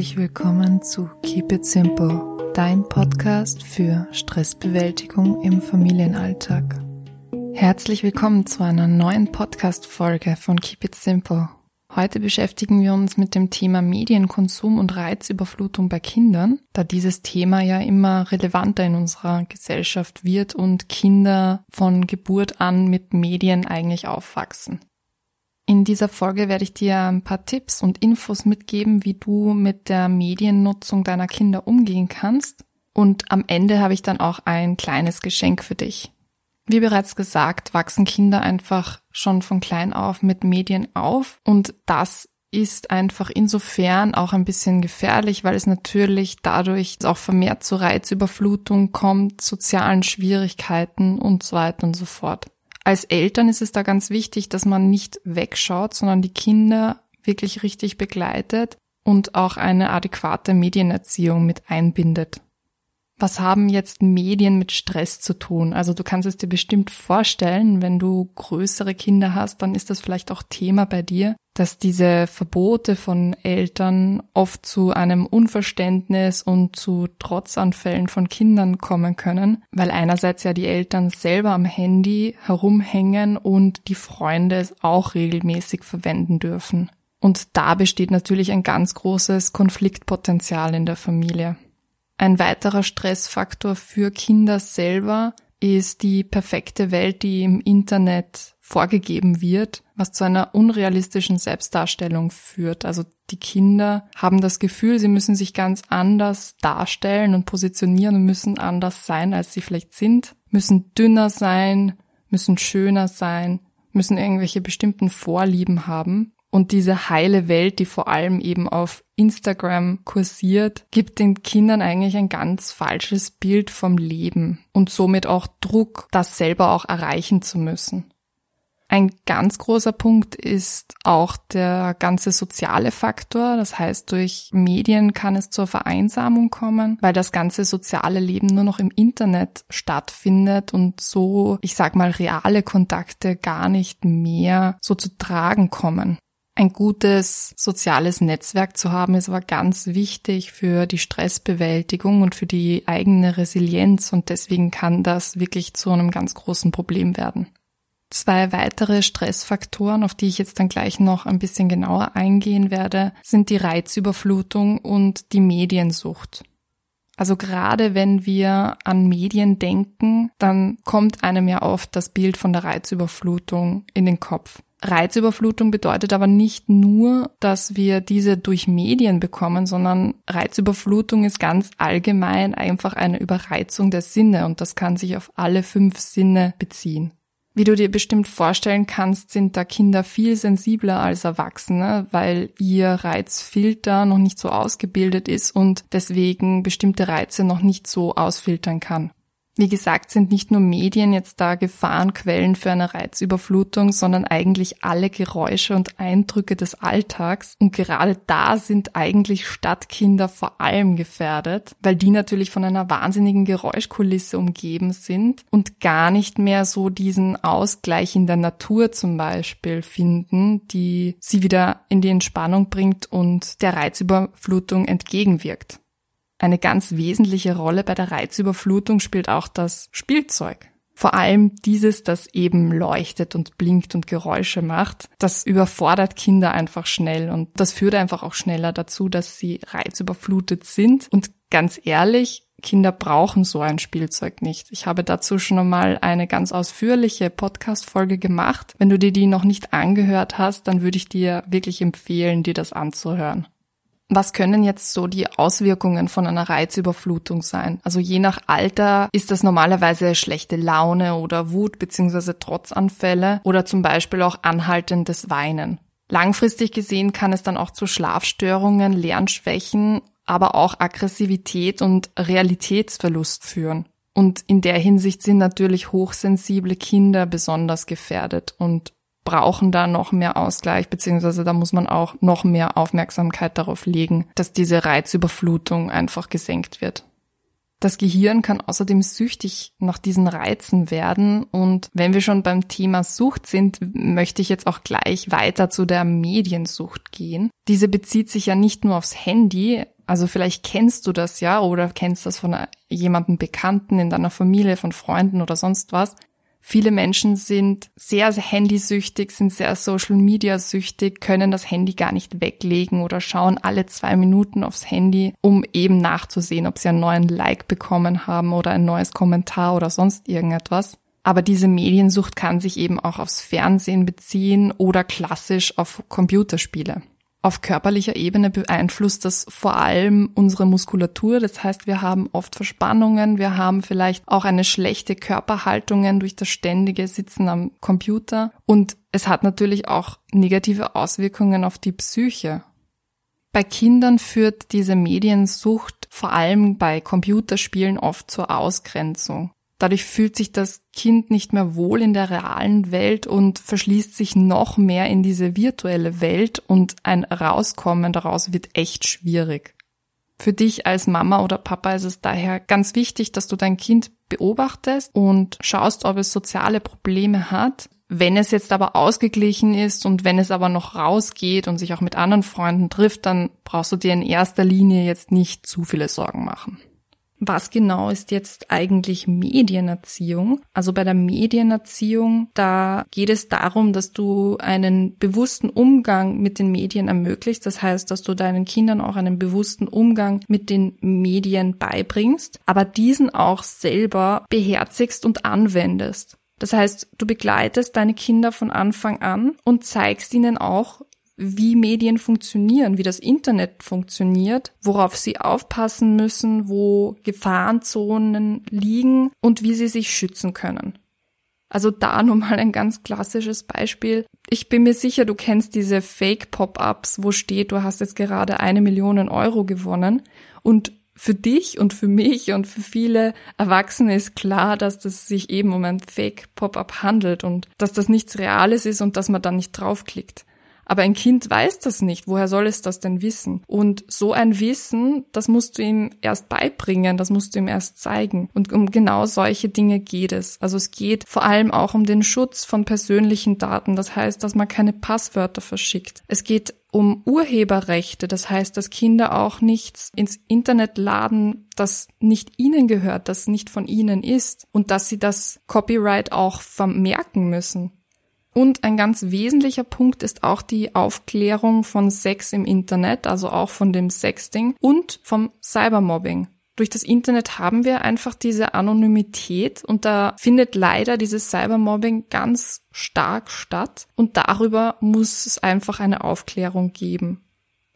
herzlich willkommen zu Keep It Simple, dein Podcast für Stressbewältigung im Familienalltag. Herzlich willkommen zu einer neuen Podcast-Folge von Keep It Simple. Heute beschäftigen wir uns mit dem Thema Medienkonsum und Reizüberflutung bei Kindern, da dieses Thema ja immer relevanter in unserer Gesellschaft wird und Kinder von Geburt an mit Medien eigentlich aufwachsen. In dieser Folge werde ich dir ein paar Tipps und Infos mitgeben, wie du mit der Mediennutzung deiner Kinder umgehen kannst. Und am Ende habe ich dann auch ein kleines Geschenk für dich. Wie bereits gesagt, wachsen Kinder einfach schon von klein auf mit Medien auf und das ist einfach insofern auch ein bisschen gefährlich, weil es natürlich dadurch auch vermehrt zu Reizüberflutung kommt, sozialen Schwierigkeiten und so weiter und so fort als Eltern ist es da ganz wichtig, dass man nicht wegschaut, sondern die Kinder wirklich richtig begleitet und auch eine adäquate Medienerziehung mit einbindet. Was haben jetzt Medien mit Stress zu tun? Also du kannst es dir bestimmt vorstellen, wenn du größere Kinder hast, dann ist das vielleicht auch Thema bei dir, dass diese Verbote von Eltern oft zu einem Unverständnis und zu Trotzanfällen von Kindern kommen können, weil einerseits ja die Eltern selber am Handy herumhängen und die Freunde es auch regelmäßig verwenden dürfen. Und da besteht natürlich ein ganz großes Konfliktpotenzial in der Familie. Ein weiterer Stressfaktor für Kinder selber ist die perfekte Welt, die im Internet vorgegeben wird, was zu einer unrealistischen Selbstdarstellung führt. Also die Kinder haben das Gefühl, sie müssen sich ganz anders darstellen und positionieren und müssen anders sein, als sie vielleicht sind, müssen dünner sein, müssen schöner sein, müssen irgendwelche bestimmten Vorlieben haben. Und diese heile Welt, die vor allem eben auf Instagram kursiert, gibt den Kindern eigentlich ein ganz falsches Bild vom Leben und somit auch Druck, das selber auch erreichen zu müssen. Ein ganz großer Punkt ist auch der ganze soziale Faktor. Das heißt, durch Medien kann es zur Vereinsamung kommen, weil das ganze soziale Leben nur noch im Internet stattfindet und so, ich sag mal, reale Kontakte gar nicht mehr so zu tragen kommen. Ein gutes soziales Netzwerk zu haben, ist aber ganz wichtig für die Stressbewältigung und für die eigene Resilienz und deswegen kann das wirklich zu einem ganz großen Problem werden. Zwei weitere Stressfaktoren, auf die ich jetzt dann gleich noch ein bisschen genauer eingehen werde, sind die Reizüberflutung und die Mediensucht. Also gerade wenn wir an Medien denken, dann kommt einem ja oft das Bild von der Reizüberflutung in den Kopf. Reizüberflutung bedeutet aber nicht nur, dass wir diese durch Medien bekommen, sondern Reizüberflutung ist ganz allgemein einfach eine Überreizung der Sinne und das kann sich auf alle fünf Sinne beziehen. Wie du dir bestimmt vorstellen kannst, sind da Kinder viel sensibler als Erwachsene, weil ihr Reizfilter noch nicht so ausgebildet ist und deswegen bestimmte Reize noch nicht so ausfiltern kann. Wie gesagt, sind nicht nur Medien jetzt da Gefahrenquellen für eine Reizüberflutung, sondern eigentlich alle Geräusche und Eindrücke des Alltags. Und gerade da sind eigentlich Stadtkinder vor allem gefährdet, weil die natürlich von einer wahnsinnigen Geräuschkulisse umgeben sind und gar nicht mehr so diesen Ausgleich in der Natur zum Beispiel finden, die sie wieder in die Entspannung bringt und der Reizüberflutung entgegenwirkt. Eine ganz wesentliche Rolle bei der Reizüberflutung spielt auch das Spielzeug. Vor allem dieses, das eben leuchtet und blinkt und Geräusche macht, das überfordert Kinder einfach schnell und das führt einfach auch schneller dazu, dass sie reizüberflutet sind. Und ganz ehrlich, Kinder brauchen so ein Spielzeug nicht. Ich habe dazu schon einmal eine ganz ausführliche Podcast-Folge gemacht. Wenn du dir die noch nicht angehört hast, dann würde ich dir wirklich empfehlen, dir das anzuhören. Was können jetzt so die Auswirkungen von einer Reizüberflutung sein? Also je nach Alter ist das normalerweise schlechte Laune oder Wut bzw. Trotzanfälle oder zum Beispiel auch anhaltendes Weinen. Langfristig gesehen kann es dann auch zu Schlafstörungen, Lernschwächen, aber auch Aggressivität und Realitätsverlust führen. Und in der Hinsicht sind natürlich hochsensible Kinder besonders gefährdet und brauchen da noch mehr Ausgleich, beziehungsweise da muss man auch noch mehr Aufmerksamkeit darauf legen, dass diese Reizüberflutung einfach gesenkt wird. Das Gehirn kann außerdem süchtig nach diesen Reizen werden. Und wenn wir schon beim Thema Sucht sind, möchte ich jetzt auch gleich weiter zu der Mediensucht gehen. Diese bezieht sich ja nicht nur aufs Handy. Also vielleicht kennst du das ja oder kennst das von jemandem Bekannten in deiner Familie, von Freunden oder sonst was. Viele Menschen sind sehr, handysüchtig, sind sehr Social Media süchtig, können das Handy gar nicht weglegen oder schauen alle zwei Minuten aufs Handy, um eben nachzusehen, ob sie einen neuen Like bekommen haben oder ein neues Kommentar oder sonst irgendetwas. Aber diese Mediensucht kann sich eben auch aufs Fernsehen beziehen oder klassisch auf Computerspiele. Auf körperlicher Ebene beeinflusst das vor allem unsere Muskulatur. Das heißt, wir haben oft Verspannungen, wir haben vielleicht auch eine schlechte Körperhaltung durch das ständige Sitzen am Computer und es hat natürlich auch negative Auswirkungen auf die Psyche. Bei Kindern führt diese Mediensucht vor allem bei Computerspielen oft zur Ausgrenzung. Dadurch fühlt sich das Kind nicht mehr wohl in der realen Welt und verschließt sich noch mehr in diese virtuelle Welt und ein Rauskommen daraus wird echt schwierig. Für dich als Mama oder Papa ist es daher ganz wichtig, dass du dein Kind beobachtest und schaust, ob es soziale Probleme hat. Wenn es jetzt aber ausgeglichen ist und wenn es aber noch rausgeht und sich auch mit anderen Freunden trifft, dann brauchst du dir in erster Linie jetzt nicht zu viele Sorgen machen. Was genau ist jetzt eigentlich Medienerziehung? Also bei der Medienerziehung, da geht es darum, dass du einen bewussten Umgang mit den Medien ermöglicht. Das heißt, dass du deinen Kindern auch einen bewussten Umgang mit den Medien beibringst, aber diesen auch selber beherzigst und anwendest. Das heißt, du begleitest deine Kinder von Anfang an und zeigst ihnen auch, wie Medien funktionieren, wie das Internet funktioniert, worauf sie aufpassen müssen, wo Gefahrenzonen liegen und wie sie sich schützen können. Also da nur mal ein ganz klassisches Beispiel. Ich bin mir sicher, du kennst diese Fake-Pop-ups, wo steht, du hast jetzt gerade eine Million Euro gewonnen. Und für dich und für mich und für viele Erwachsene ist klar, dass das sich eben um ein Fake-Pop-up handelt und dass das nichts Reales ist und dass man dann nicht draufklickt. Aber ein Kind weiß das nicht. Woher soll es das denn wissen? Und so ein Wissen, das musst du ihm erst beibringen, das musst du ihm erst zeigen. Und um genau solche Dinge geht es. Also es geht vor allem auch um den Schutz von persönlichen Daten. Das heißt, dass man keine Passwörter verschickt. Es geht um Urheberrechte. Das heißt, dass Kinder auch nichts ins Internet laden, das nicht ihnen gehört, das nicht von ihnen ist und dass sie das Copyright auch vermerken müssen. Und ein ganz wesentlicher Punkt ist auch die Aufklärung von Sex im Internet, also auch von dem Sexting und vom Cybermobbing. Durch das Internet haben wir einfach diese Anonymität und da findet leider dieses Cybermobbing ganz stark statt und darüber muss es einfach eine Aufklärung geben.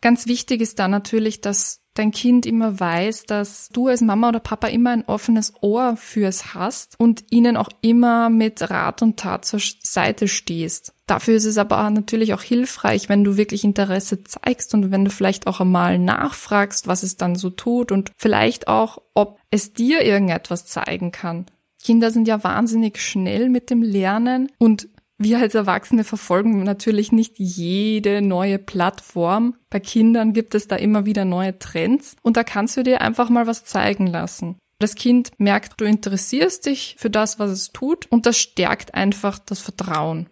Ganz wichtig ist da natürlich, dass dein Kind immer weiß, dass du als Mama oder Papa immer ein offenes Ohr für es hast und ihnen auch immer mit Rat und Tat zur Seite stehst. Dafür ist es aber natürlich auch hilfreich, wenn du wirklich Interesse zeigst und wenn du vielleicht auch einmal nachfragst, was es dann so tut und vielleicht auch, ob es dir irgendetwas zeigen kann. Kinder sind ja wahnsinnig schnell mit dem Lernen und wir als Erwachsene verfolgen natürlich nicht jede neue Plattform. Bei Kindern gibt es da immer wieder neue Trends und da kannst du dir einfach mal was zeigen lassen. Das Kind merkt, du interessierst dich für das, was es tut und das stärkt einfach das Vertrauen.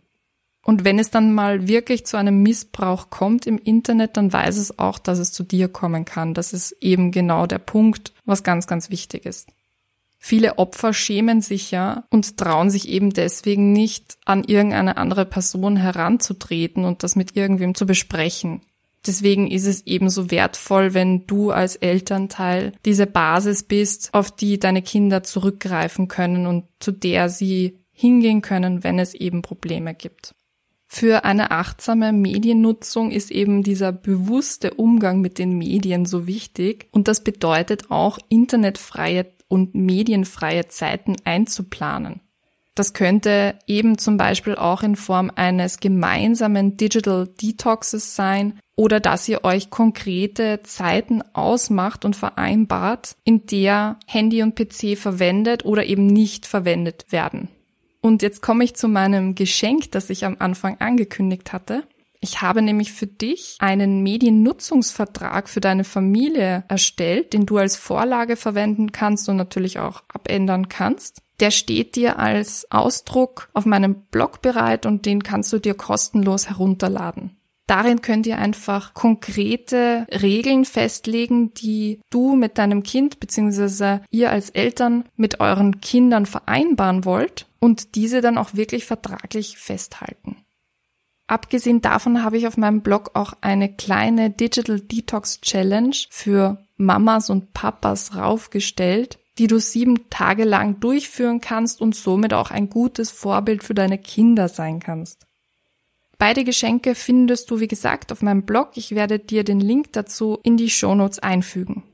Und wenn es dann mal wirklich zu einem Missbrauch kommt im Internet, dann weiß es auch, dass es zu dir kommen kann. Das ist eben genau der Punkt, was ganz, ganz wichtig ist. Viele Opfer schämen sich ja und trauen sich eben deswegen nicht, an irgendeine andere Person heranzutreten und das mit irgendwem zu besprechen. Deswegen ist es ebenso wertvoll, wenn du als Elternteil diese Basis bist, auf die deine Kinder zurückgreifen können und zu der sie hingehen können, wenn es eben Probleme gibt. Für eine achtsame Mediennutzung ist eben dieser bewusste Umgang mit den Medien so wichtig und das bedeutet auch internetfreie und medienfreie Zeiten einzuplanen. Das könnte eben zum Beispiel auch in Form eines gemeinsamen Digital Detoxes sein oder dass ihr euch konkrete Zeiten ausmacht und vereinbart, in der Handy und PC verwendet oder eben nicht verwendet werden. Und jetzt komme ich zu meinem Geschenk, das ich am Anfang angekündigt hatte. Ich habe nämlich für dich einen Mediennutzungsvertrag für deine Familie erstellt, den du als Vorlage verwenden kannst und natürlich auch abändern kannst. Der steht dir als Ausdruck auf meinem Blog bereit und den kannst du dir kostenlos herunterladen. Darin könnt ihr einfach konkrete Regeln festlegen, die du mit deinem Kind bzw. ihr als Eltern mit euren Kindern vereinbaren wollt und diese dann auch wirklich vertraglich festhalten. Abgesehen davon habe ich auf meinem Blog auch eine kleine Digital Detox Challenge für Mamas und Papas raufgestellt, die du sieben Tage lang durchführen kannst und somit auch ein gutes Vorbild für deine Kinder sein kannst. Beide Geschenke findest du, wie gesagt, auf meinem Blog. Ich werde dir den Link dazu in die Shownotes einfügen.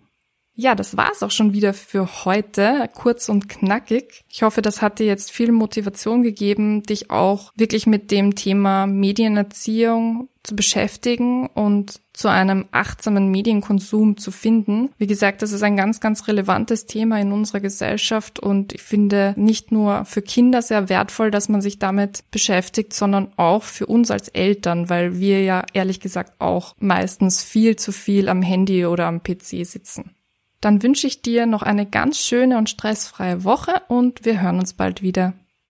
Ja, das war's auch schon wieder für heute, kurz und knackig. Ich hoffe, das hat dir jetzt viel Motivation gegeben, dich auch wirklich mit dem Thema Medienerziehung zu beschäftigen und zu einem achtsamen Medienkonsum zu finden. Wie gesagt, das ist ein ganz, ganz relevantes Thema in unserer Gesellschaft und ich finde nicht nur für Kinder sehr wertvoll, dass man sich damit beschäftigt, sondern auch für uns als Eltern, weil wir ja ehrlich gesagt auch meistens viel zu viel am Handy oder am PC sitzen. Dann wünsche ich dir noch eine ganz schöne und stressfreie Woche und wir hören uns bald wieder.